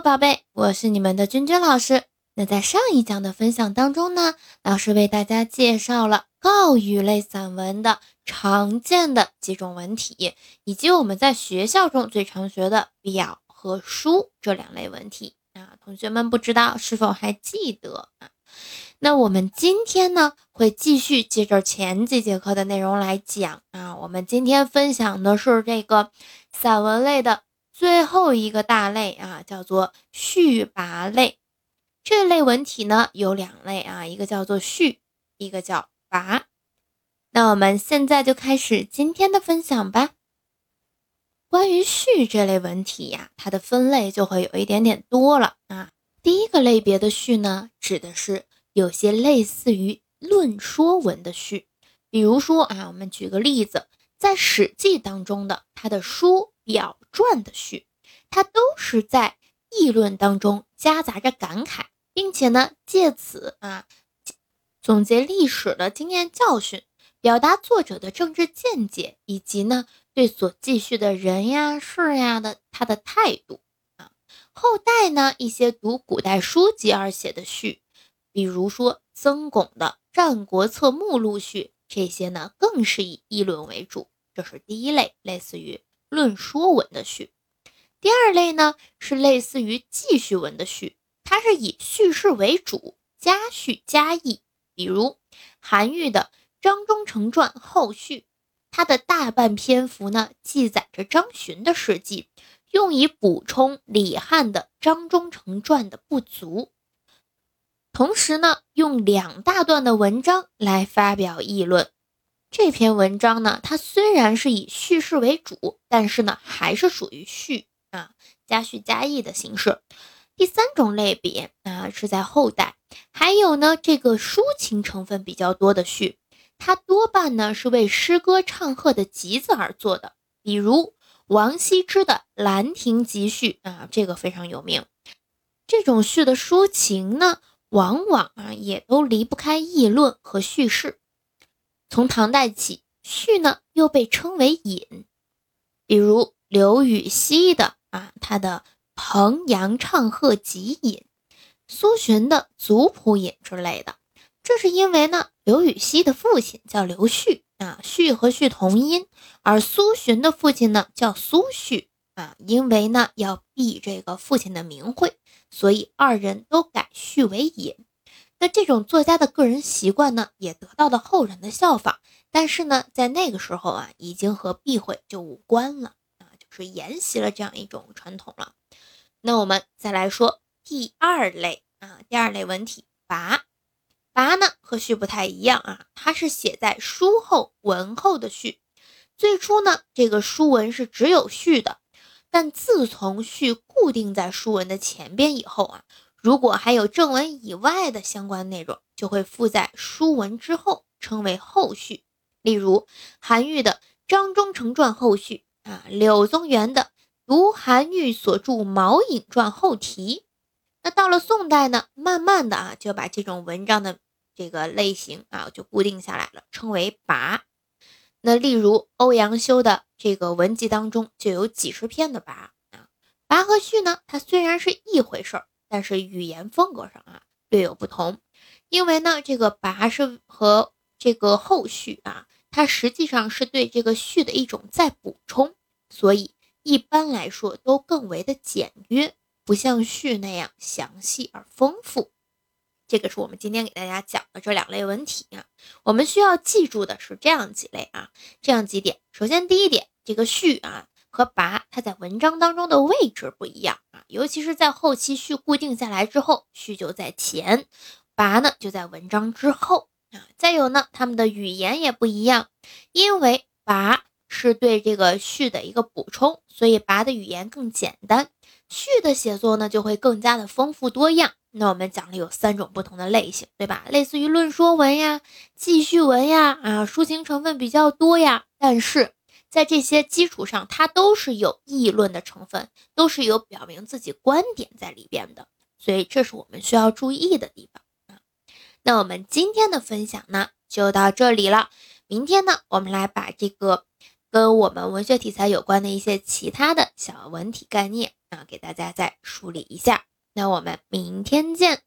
宝贝，我是你们的君君老师。那在上一讲的分享当中呢，老师为大家介绍了告语类散文的常见的几种文体，以及我们在学校中最常学的表和书这两类文体啊。同学们不知道是否还记得啊？那我们今天呢，会继续接着前几节课的内容来讲啊。我们今天分享的是这个散文类的最后一个大类啊，叫做序跋类。这类文体呢有两类啊，一个叫做序，一个叫跋。那我们现在就开始今天的分享吧。关于序这类文体呀，它的分类就会有一点点多了啊。第一个类别的序呢，指的是有些类似于论说文的序，比如说啊，我们举个例子，在《史记》当中的它的书表传的序，它都是在议论当中夹杂着感慨。并且呢，借此啊总结历史的经验教训，表达作者的政治见解，以及呢对所记叙的人呀事呀的他的态度啊。后代呢一些读古代书籍而写的序，比如说曾巩的《战国策目录序》，这些呢更是以议论为主，这是第一类，类似于论说文的序。第二类呢是类似于记叙文的序。它是以叙事为主，加叙加议。比如韩愈的《张忠诚传后序》，它的大半篇幅呢记载着张巡的事迹，用以补充李汉的《张忠诚传》的不足。同时呢，用两大段的文章来发表议论。这篇文章呢，它虽然是以叙事为主，但是呢，还是属于序啊，加叙加议的形式。第三种类别啊，是在后代，还有呢，这个抒情成分比较多的序，它多半呢是为诗歌唱和的集子而做的，比如王羲之的《兰亭集序》啊，这个非常有名。这种序的抒情呢，往往啊也都离不开议论和叙事。从唐代起，序呢又被称为引，比如刘禹锡的啊，他的。彭阳唱和集引，苏洵的族谱引之类的，这是因为呢，刘禹锡的父亲叫刘旭啊，旭和旭同音，而苏洵的父亲呢叫苏旭啊，因为呢要避这个父亲的名讳，所以二人都改序为引。那这种作家的个人习惯呢，也得到了后人的效仿，但是呢，在那个时候啊，已经和避讳就无关了啊，就是沿袭了这样一种传统了。那我们再来说第二类啊，第二类文体跋，跋呢和序不太一样啊，它是写在书后文后的序。最初呢，这个书文是只有序的，但自从序固定在书文的前边以后啊，如果还有正文以外的相关内容，就会附在书文之后，称为后续。例如韩愈的《张忠诚传后序》啊，柳宗元的。读韩愈所著《毛颖传》后题，那到了宋代呢，慢慢的啊，就把这种文章的这个类型啊，就固定下来了，称为跋。那例如欧阳修的这个文集当中，就有几十篇的跋啊。跋和序呢，它虽然是一回事儿，但是语言风格上啊略有不同。因为呢，这个跋是和这个后序啊，它实际上是对这个序的一种再补充，所以。一般来说都更为的简约，不像序那样详细而丰富。这个是我们今天给大家讲的这两类文体啊。我们需要记住的是这样几类啊，这样几点。首先，第一点，这个序啊和跋它在文章当中的位置不一样尤其是在后期序固定下来之后，序就在前，跋呢就在文章之后啊。再有呢，他们的语言也不一样，因为跋。是对这个序的一个补充，所以跋的语言更简单，序的写作呢就会更加的丰富多样。那我们讲了有三种不同的类型，对吧？类似于论说文呀、记叙文呀，啊，抒情成分比较多呀。但是在这些基础上，它都是有议论的成分，都是有表明自己观点在里边的。所以这是我们需要注意的地方啊。那我们今天的分享呢就到这里了，明天呢我们来把这个。跟我们文学题材有关的一些其他的小文体概念啊，给大家再梳理一下。那我们明天见。